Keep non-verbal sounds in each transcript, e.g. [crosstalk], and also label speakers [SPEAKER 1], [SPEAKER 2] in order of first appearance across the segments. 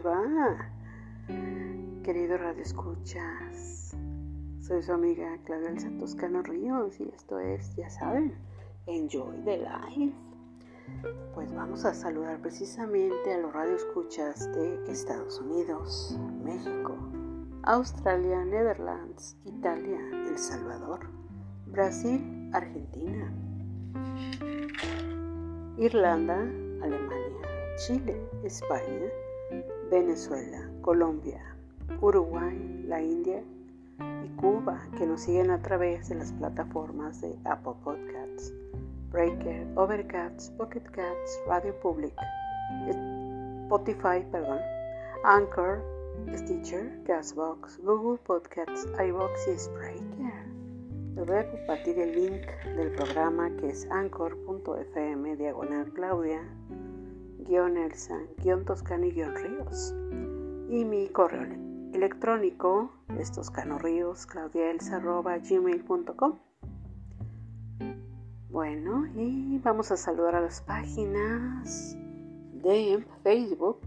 [SPEAKER 1] les va? Querido Radio Escuchas, soy su amiga Claudia Elsa Toscano Ríos y esto es, ya saben, Enjoy the Life. Pues vamos a saludar precisamente a los Radio Escuchas de Estados Unidos, México, Australia, Netherlands, Italia, El Salvador, Brasil, Argentina, Irlanda, Alemania, Chile, España, Venezuela, Colombia, Uruguay, la India y Cuba, que nos siguen a través de las plataformas de Apple Podcasts, Breaker, Overcast, Pocket Cats, Radio Public, Spotify, perdón, Anchor, Stitcher, Gasbox, Google Podcasts, iBox y Spreaker. Voy a compartir el link del programa que es anchor.fm diagonal Claudia Elsa guion Toscani guion Ríos y mi correo electrónico es toscanoríos gmail.com bueno y vamos a saludar a las páginas de Facebook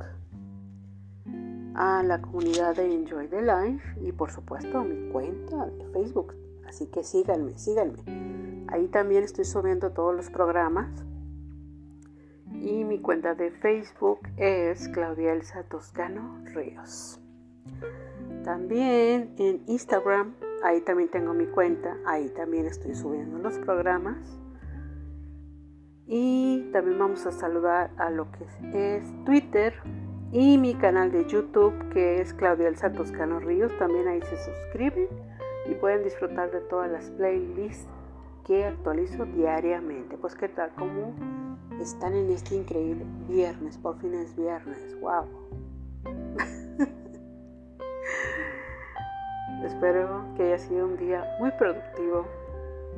[SPEAKER 1] a la comunidad de Enjoy the Life y por supuesto mi cuenta de Facebook Así que síganme, síganme. Ahí también estoy subiendo todos los programas. Y mi cuenta de Facebook es Claudia Elsa Toscano Ríos. También en Instagram, ahí también tengo mi cuenta. Ahí también estoy subiendo los programas. Y también vamos a saludar a lo que es Twitter y mi canal de YouTube que es Claudia Elsa Toscano Ríos. También ahí se suscriben y pueden disfrutar de todas las playlists que actualizo diariamente. Pues qué tal, como están en este increíble viernes, por fin es viernes, wow. [laughs] Espero que haya sido un día muy productivo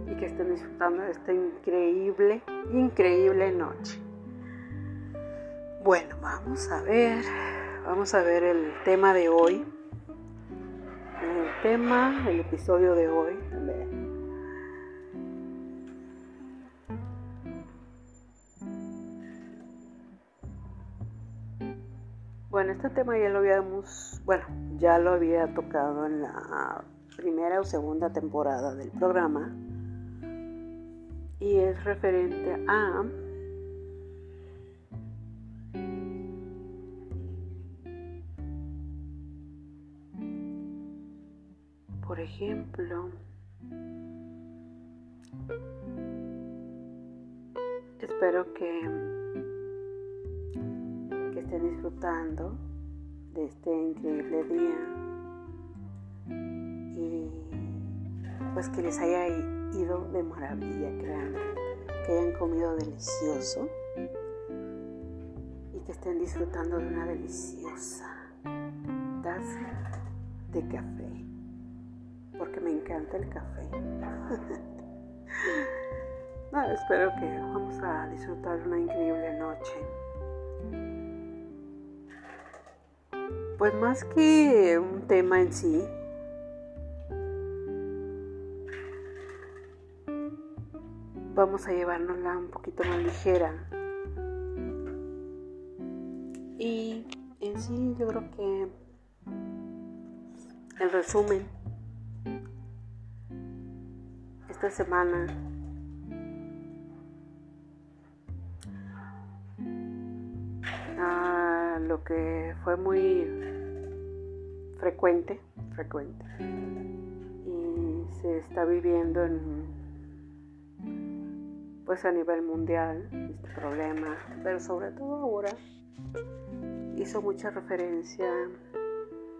[SPEAKER 1] y que estén disfrutando de esta increíble, increíble noche. Bueno, vamos a ver, vamos a ver el tema de hoy el tema del episodio de hoy. Bueno, este tema ya lo habíamos, bueno, ya lo había tocado en la primera o segunda temporada del programa y es referente a Por ejemplo, espero que, estén disfrutando de este increíble día y pues que les haya ido de maravilla, créanme, que hayan comido delicioso y que estén disfrutando de una deliciosa taza de café porque me encanta el café. [laughs] espero que vamos a disfrutar una increíble noche. Pues más que un tema en sí, vamos a llevárnosla un poquito más ligera. Y en sí yo creo que el resumen esta semana ah, lo que fue muy frecuente, frecuente, y se está viviendo en, pues a nivel mundial este problema, pero sobre todo ahora hizo mucha referencia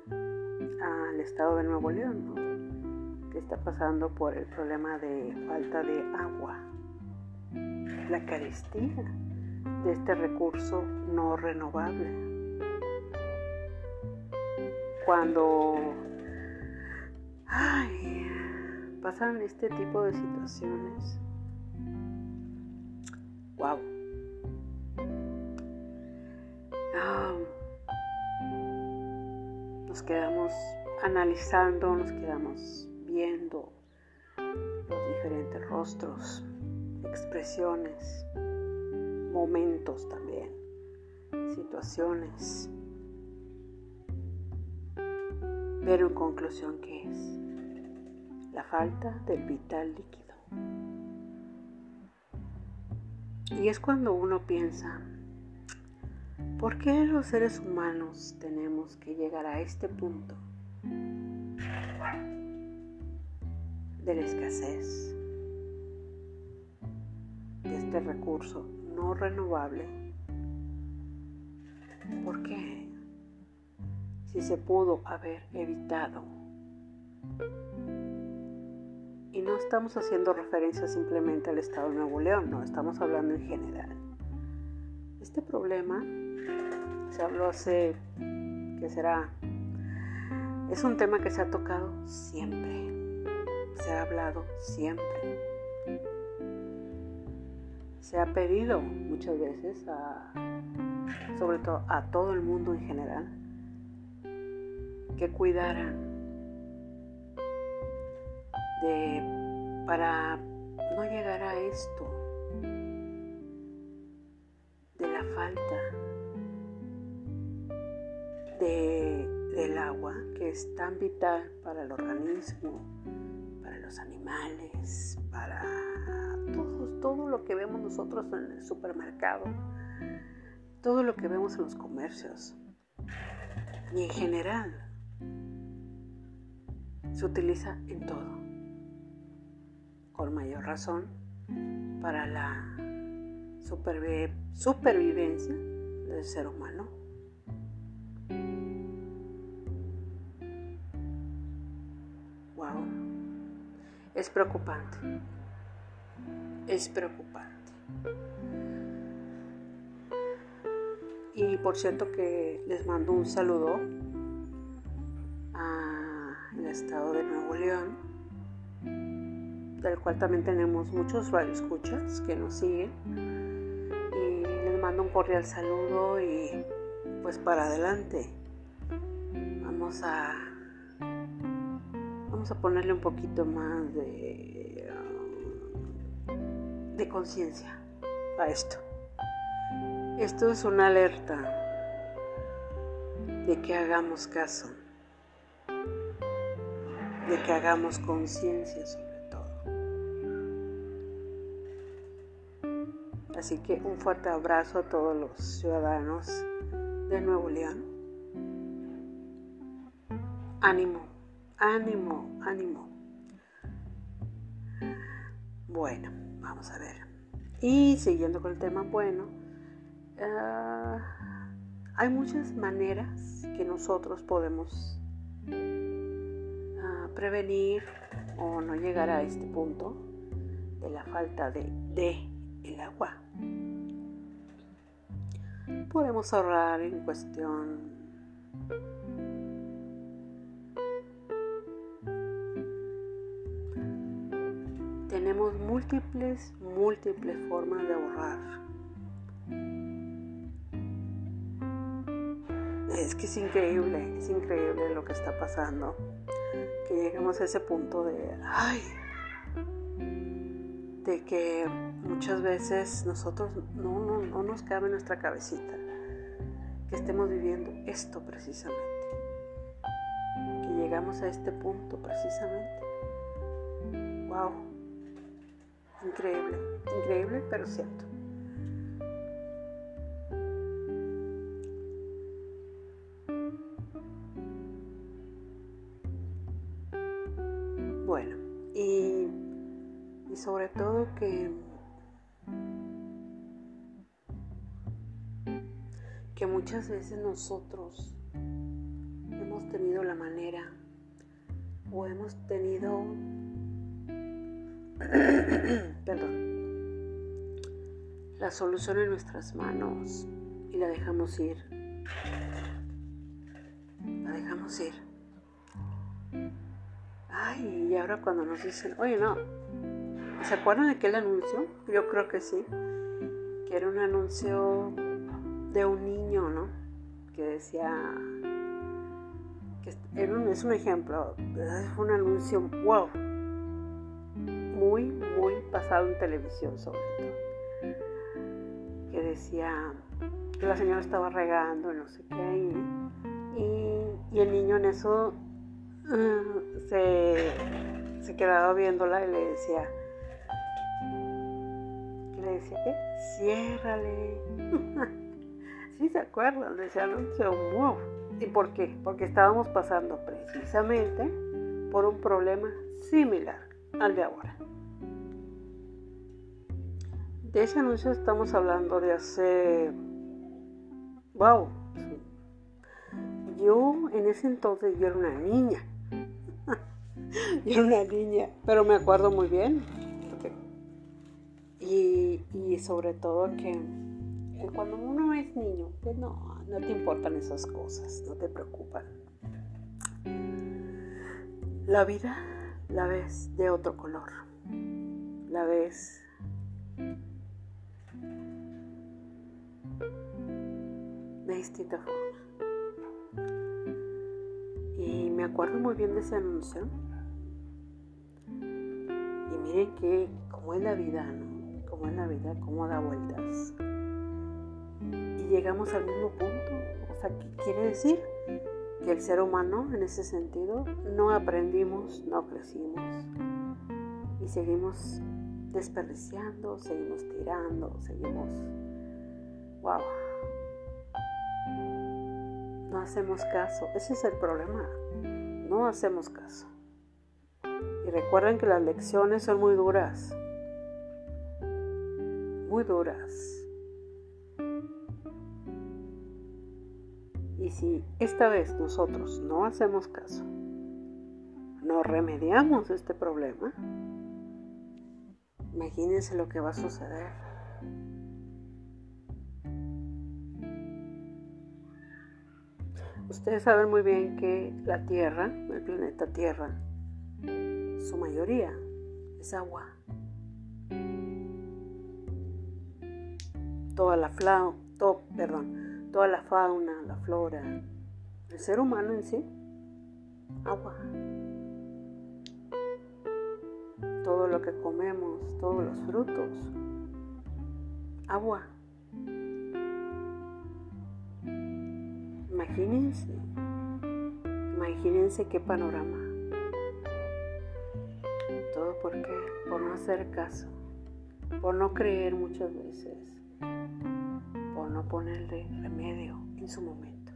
[SPEAKER 1] al estado de Nuevo León, está pasando por el problema de falta de agua, la carestía de este recurso no renovable. Cuando pasan este tipo de situaciones, wow. Nos quedamos analizando, nos quedamos viendo los diferentes rostros, expresiones, momentos también, situaciones. Pero en conclusión, ¿qué es? La falta del vital líquido. Y es cuando uno piensa, ¿por qué los seres humanos tenemos que llegar a este punto de la escasez de este recurso no renovable? ¿Por qué? Si se pudo haber evitado. Y no estamos haciendo referencia simplemente al Estado de Nuevo León, no, estamos hablando en general. Este problema se habló hace, ¿qué será? Es un tema que se ha tocado siempre, se ha hablado siempre. Se ha pedido muchas veces, a, sobre todo a todo el mundo en general, que cuidaran de, para no llegar a esto de la falta de, del agua que es tan vital para el organismo, para los animales, para todo, todo lo que vemos nosotros en el supermercado, todo lo que vemos en los comercios y en general se utiliza en todo, con mayor razón para la supervivencia del ser humano. Wow, es preocupante, es preocupante. Y por cierto que les mando un saludo al estado de Nuevo León, del cual también tenemos muchos radioescuchas que nos siguen. Y les mando un cordial saludo y pues para adelante. Vamos a vamos a ponerle un poquito más de, de conciencia a esto. Esto es una alerta de que hagamos caso, de que hagamos conciencia sobre todo. Así que un fuerte abrazo a todos los ciudadanos de Nuevo León. Ánimo, ánimo, ánimo. Bueno, vamos a ver. Y siguiendo con el tema bueno, Ah, hay muchas maneras que nosotros podemos prevenir o no llegar a este punto de la falta de, de el agua. Podemos ahorrar en cuestión tenemos múltiples, múltiples formas de ahorrar. es que es increíble, es increíble lo que está pasando. Que lleguemos a ese punto de, ay, de que muchas veces nosotros no, no, no nos cabe en nuestra cabecita que estemos viviendo esto precisamente. Que llegamos a este punto precisamente. Wow. Increíble, increíble, pero cierto. Muchas veces nosotros hemos tenido la manera o hemos tenido, [clears throat] perdón, la solución en nuestras manos y la dejamos ir. La dejamos ir. Ay, y ahora cuando nos dicen, oye, no, ¿Se acuerdan de aquel anuncio? Yo creo que sí. Que era un anuncio de un niño, ¿no? Que decía. Que es un ejemplo. Es un anuncio, wow. Muy, muy pasado en televisión, sobre todo. Que decía que la señora estaba regando no sé qué. Y, y el niño en eso ah, se, se quedaba viéndola y le decía, le decía, ¿qué? Ciérrale. [laughs] sí se acuerdan de ese anuncio, wow. ¿Y por qué? Porque estábamos pasando precisamente por un problema similar al de ahora. De ese anuncio estamos hablando de hace... ¡Wow! Yo en ese entonces yo era una niña. [laughs] yo era una niña, pero me acuerdo muy bien. Y, y sobre todo que cuando uno es niño, pues no, no te importan esas cosas, no te preocupan. La vida la ves de otro color. La ves de distinta forma. Y me acuerdo muy bien de ese anuncio. Y miren que, como es la vida, ¿no? Como es la vida, cómo da vueltas. Llegamos al mismo punto. O sea, ¿qué quiere decir? Que el ser humano, en ese sentido, no aprendimos, no crecimos. Y seguimos desperdiciando, seguimos tirando, seguimos... ¡Wow! No hacemos caso. Ese es el problema. No hacemos caso. Y recuerden que las lecciones son muy duras. Muy duras. Si esta vez nosotros no hacemos caso, no remediamos este problema, imagínense lo que va a suceder. Ustedes saben muy bien que la Tierra, el planeta Tierra, su mayoría es agua. Toda la fauna, perdón, toda la fauna, la flora, el ser humano en sí, agua. Todo lo que comemos, todos los frutos, agua. Imagínense, imagínense qué panorama. Todo por qué? Por no hacer caso, por no creer muchas veces, no ponerle remedio en su momento.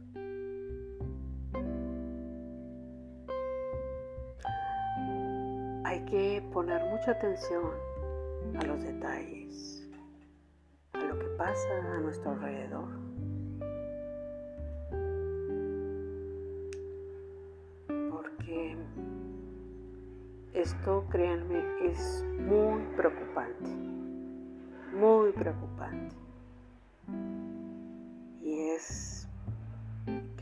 [SPEAKER 1] Hay que poner mucha atención a los detalles, a lo que pasa a nuestro alrededor. Esto, créanme, es muy preocupante, muy preocupante.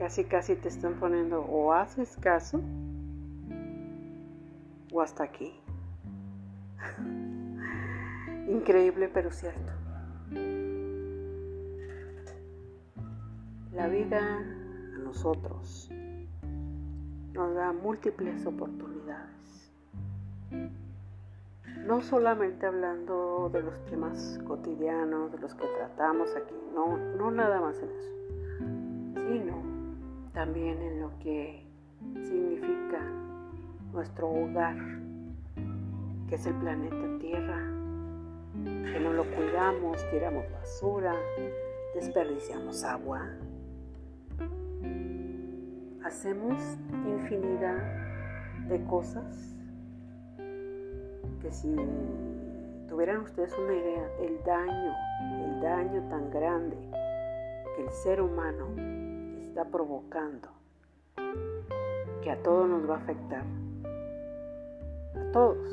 [SPEAKER 1] Casi, casi te están poniendo o haces caso o hasta aquí. [laughs] Increíble pero cierto. La vida a nosotros nos da múltiples oportunidades no solamente hablando de los temas cotidianos, de los que tratamos aquí, no, no nada más en eso, sino también en lo que significa nuestro hogar, que es el planeta Tierra, que no lo cuidamos, tiramos basura, desperdiciamos agua, hacemos infinidad de cosas que si tuvieran ustedes una idea del daño, el daño tan grande que el ser humano está provocando, que a todos nos va a afectar, a todos,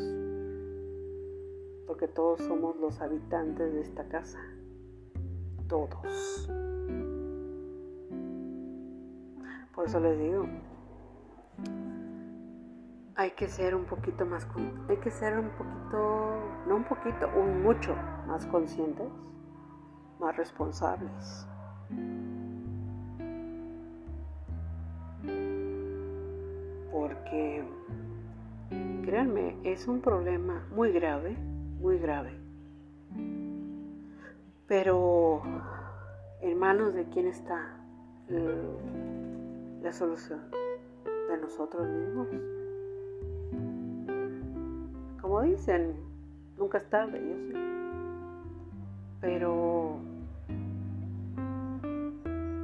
[SPEAKER 1] porque todos somos los habitantes de esta casa, todos. Por eso les digo, hay que ser un poquito más, hay que ser un poquito, no un poquito, un mucho más conscientes, más responsables. Porque, créanme, es un problema muy grave, muy grave. Pero, en manos de quién está la solución de nosotros mismos. Como dicen, nunca es tarde, yo sé. Pero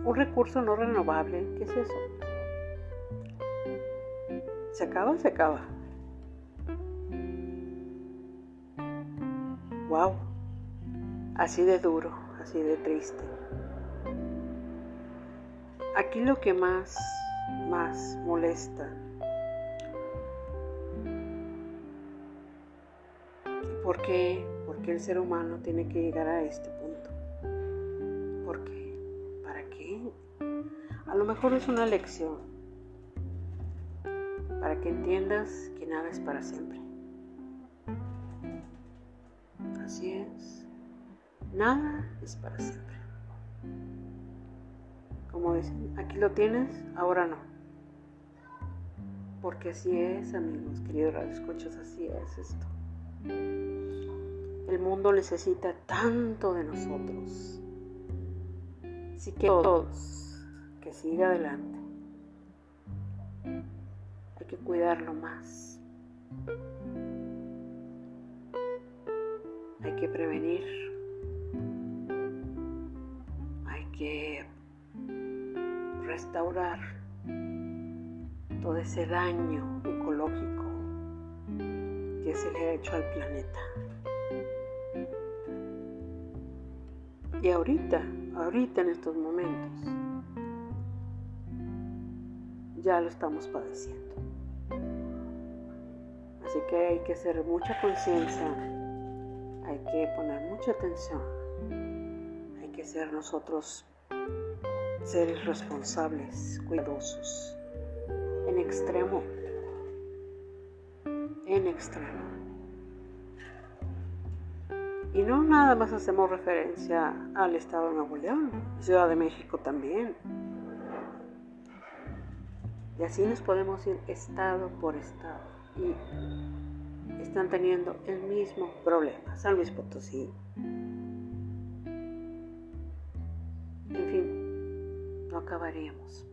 [SPEAKER 1] un recurso no renovable, ¿qué es eso? Se acaba, se acaba. Wow, así de duro, así de triste. Aquí lo que más, más molesta ¿Por qué? el ser humano tiene que llegar a este punto? ¿Por qué? ¿Para qué? A lo mejor es una lección que entiendas que nada es para siempre. Así es. Nada es para siempre. Como dicen, aquí lo tienes, ahora no. Porque así es, amigos, queridos radioescuchos, así es esto. El mundo necesita tanto de nosotros. Así que todos, que siga adelante. Que cuidarlo más. Hay que prevenir. Hay que restaurar todo ese daño ecológico que se le ha hecho al planeta. Y ahorita, ahorita en estos momentos, ya lo estamos padeciendo. Que hay que hacer mucha conciencia, hay que poner mucha atención, hay que ser nosotros seres responsables, cuidadosos, en extremo, en extremo. Y no nada más hacemos referencia al Estado de Nuevo León, Ciudad de México también. Y así nos podemos ir estado por estado. Y están teniendo el mismo problema. San Luis Potosí. En fin, no acabaríamos.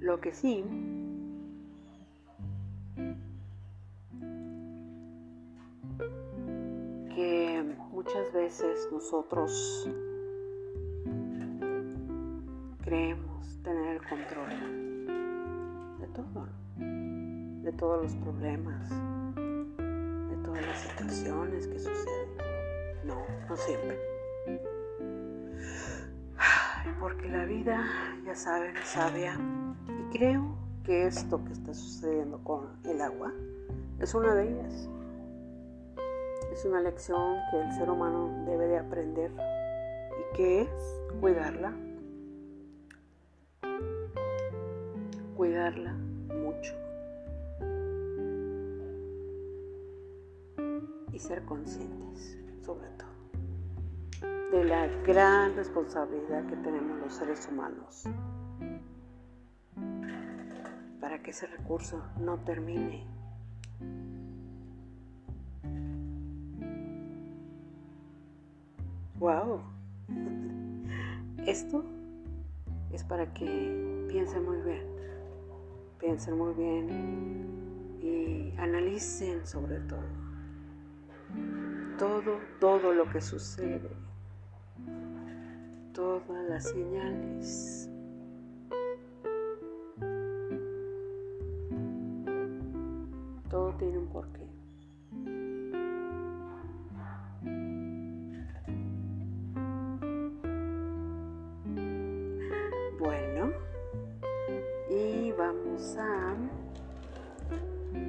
[SPEAKER 1] Lo que sí muchas veces nosotros creemos tener el control de todos los problemas, de todas las situaciones que suceden. No, no siempre. Porque la vida, ya saben, es sabia. Y creo que esto que está sucediendo con el agua es una de ellas. Es una lección que el ser humano debe de aprender y que es cuidarla, cuidarla mucho y ser conscientes sobre todo de la gran responsabilidad que tenemos los seres humanos para que ese recurso no termine Wow. [laughs] Esto es para que piensen muy bien. Piensen muy bien y analicen sobre todo. Todo, todo lo que sucede. Todas las señales.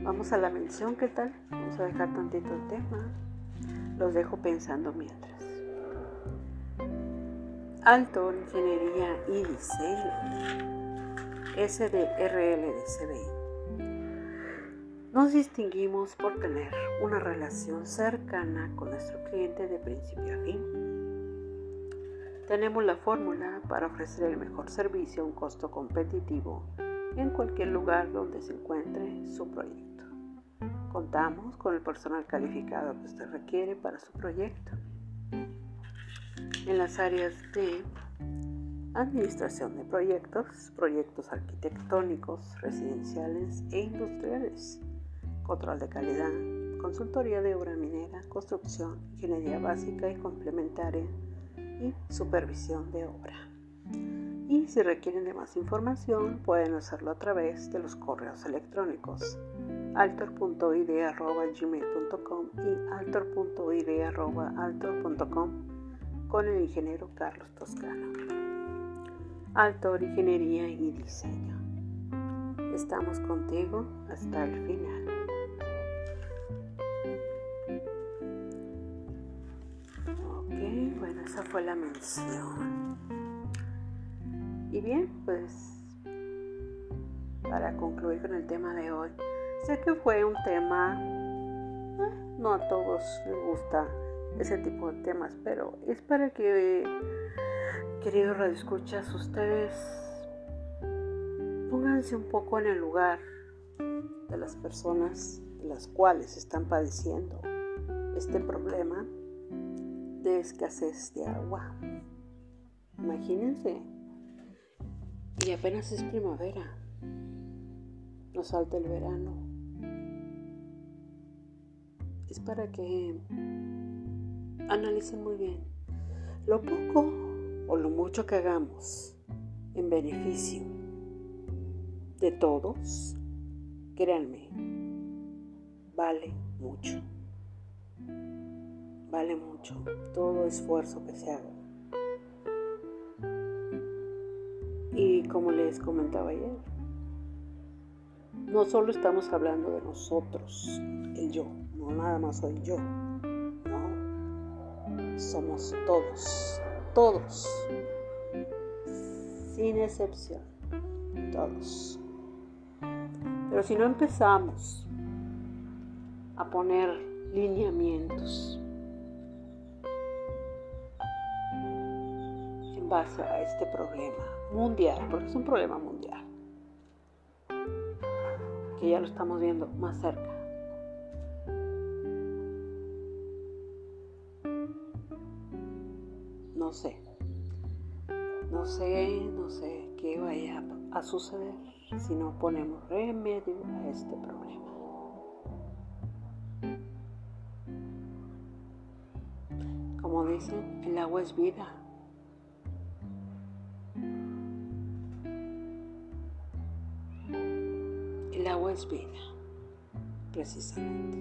[SPEAKER 1] Vamos a la mención, ¿qué tal? Vamos a dejar tantito el tema. Los dejo pensando mientras. Alto, Ingeniería y Diseño. SDRL de CBI. Nos distinguimos por tener una relación cercana con nuestro cliente de principio a fin. Tenemos la fórmula para ofrecer el mejor servicio a un costo competitivo en cualquier lugar donde se encuentre su proyecto. Contamos con el personal calificado que usted requiere para su proyecto. En las áreas de administración de proyectos, proyectos arquitectónicos, residenciales e industriales, control de calidad, consultoría de obra minera, construcción, ingeniería básica y complementaria y supervisión de obra. Y si requieren de más información, pueden hacerlo a través de los correos electrónicos altor.ide.gmail.com y altor.ide.altor.com con el ingeniero Carlos Toscano. Altor Ingeniería y Diseño. Estamos contigo hasta el final. Ok, bueno, esa fue la mención. Y bien, pues para concluir con el tema de hoy, sé que fue un tema, eh, no a todos les gusta ese tipo de temas, pero es para que, queridos radioescuchas, ustedes pónganse un poco en el lugar de las personas las cuales están padeciendo este problema de escasez de agua. Imagínense y apenas es primavera. Nos salta el verano. Es para que analicen muy bien lo poco o lo mucho que hagamos en beneficio de todos. Créanme, vale mucho. Vale mucho todo esfuerzo que se haga. Como les comentaba ayer, no solo estamos hablando de nosotros, el yo, no nada más soy yo, no, somos todos, todos, sin excepción, todos. Pero si no empezamos a poner lineamientos en a este problema, mundial, porque es un problema mundial, que ya lo estamos viendo más cerca. No sé, no sé, no sé qué vaya a suceder si no ponemos remedio a este problema. Como dicen, el agua es vida. Agua es vida, precisamente.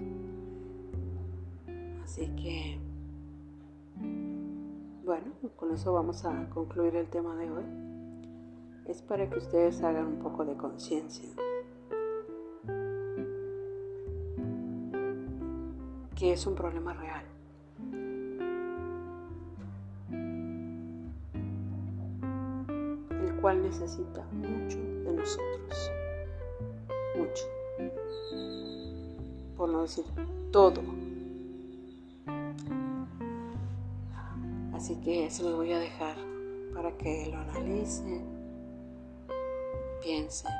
[SPEAKER 1] Así que, bueno, con eso vamos a concluir el tema de hoy. Es para que ustedes hagan un poco de conciencia. Que es un problema real. El cual necesita mucho de nosotros mucho, por no decir todo. Así que eso lo voy a dejar para que lo analicen, piensen.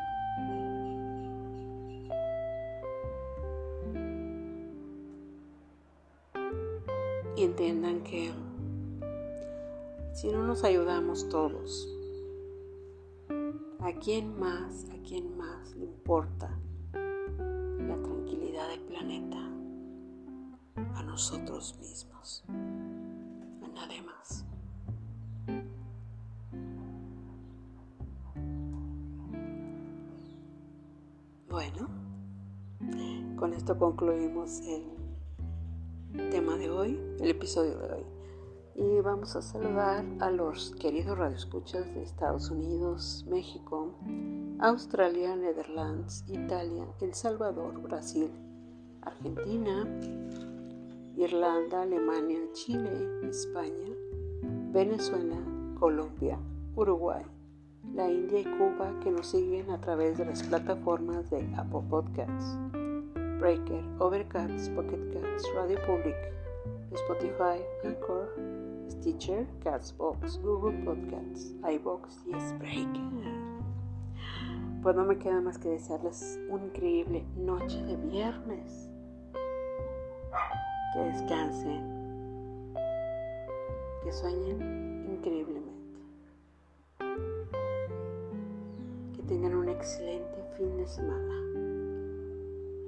[SPEAKER 1] Y entiendan que si no nos ayudamos todos, ¿A quién más, a quién más le importa la tranquilidad del planeta? A nosotros mismos, a nadie más. Bueno, con esto concluimos el tema de hoy, el episodio de hoy y vamos a saludar a los queridos radioescuchas de Estados Unidos, México, Australia, Netherlands, Italia, El Salvador, Brasil, Argentina, Irlanda, Alemania, Chile, España, Venezuela, Colombia, Uruguay, la India y Cuba que nos siguen a través de las plataformas de Apple Podcasts, Breaker, Overcast, Pocket Cats, Radio Public, Spotify, Anchor, Stitcher, Castbox, Google Podcasts, iBox y Spreaker. Pues no me queda más que desearles una increíble noche de viernes. Que descansen. Que sueñen increíblemente. excelente fin de semana.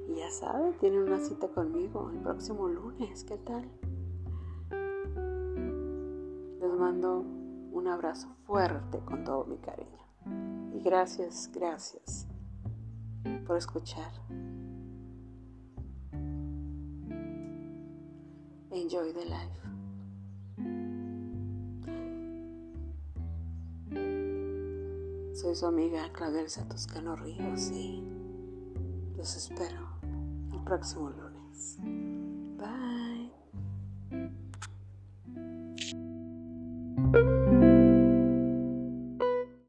[SPEAKER 1] Y ya saben, tienen una cita conmigo el próximo lunes. ¿Qué tal? Un abrazo fuerte con todo mi cariño. Y gracias, gracias por escuchar. Enjoy the life. Soy su amiga Claudia Toscano Ríos y los espero el próximo lunes. Bye.